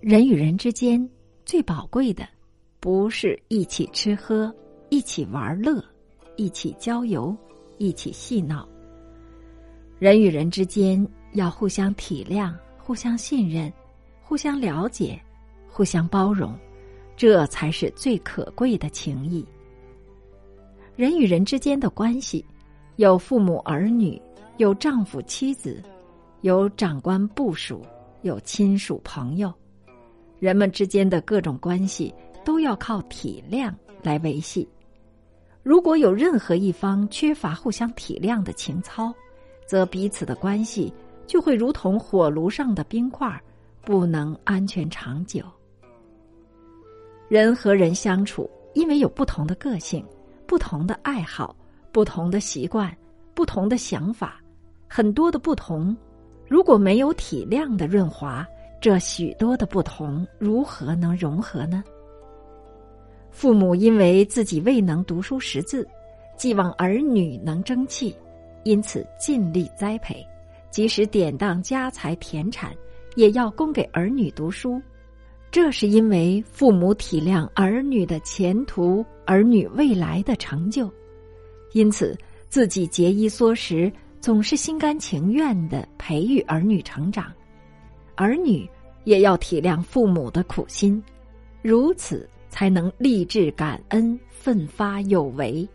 人与人之间最宝贵的，不是一起吃喝、一起玩乐、一起郊游、一起戏闹。人与人之间要互相体谅、互相信任、互相了解、互相包容，这才是最可贵的情谊。人与人之间的关系，有父母儿女，有丈夫妻子，有长官部属，有亲属朋友。人们之间的各种关系都要靠体谅来维系。如果有任何一方缺乏互相体谅的情操，则彼此的关系就会如同火炉上的冰块，不能安全长久。人和人相处，因为有不同的个性。不同的爱好，不同的习惯，不同的想法，很多的不同，如果没有体谅的润滑，这许多的不同如何能融合呢？父母因为自己未能读书识字，寄望儿女能争气，因此尽力栽培，即使典当家财田产，也要供给儿女读书。这是因为父母体谅儿女的前途、儿女未来的成就，因此自己节衣缩食，总是心甘情愿的培育儿女成长。儿女也要体谅父母的苦心，如此才能立志感恩、奋发有为。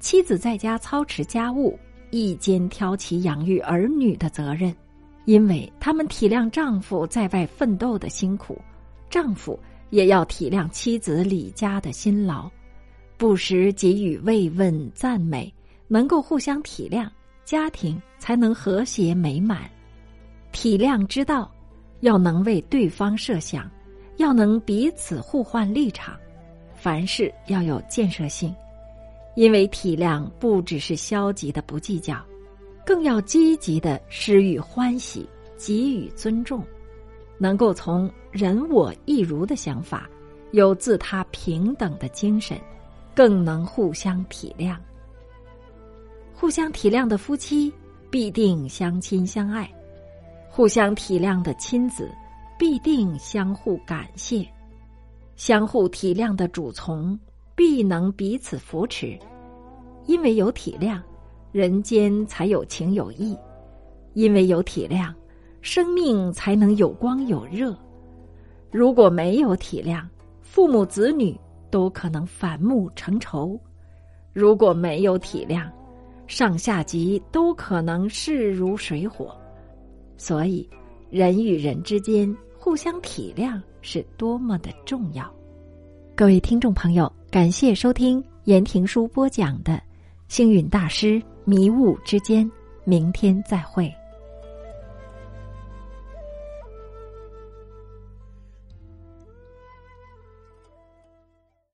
妻子在家操持家务，一肩挑起养育儿女的责任。因为他们体谅丈夫在外奋斗的辛苦，丈夫也要体谅妻子李家的辛劳，不时给予慰问赞美，能够互相体谅，家庭才能和谐美满。体谅之道，要能为对方设想，要能彼此互换立场，凡事要有建设性，因为体谅不只是消极的不计较。更要积极的施予欢喜，给予尊重，能够从人我一如的想法，有自他平等的精神，更能互相体谅。互相体谅的夫妻必定相亲相爱，互相体谅的亲子必定相互感谢，相互体谅的主从必能彼此扶持，因为有体谅。人间才有情有义，因为有体谅，生命才能有光有热。如果没有体谅，父母子女都可能反目成仇；如果没有体谅，上下级都可能势如水火。所以，人与人之间互相体谅是多么的重要。各位听众朋友，感谢收听言庭书播讲的《星云大师》。迷雾之间，明天再会。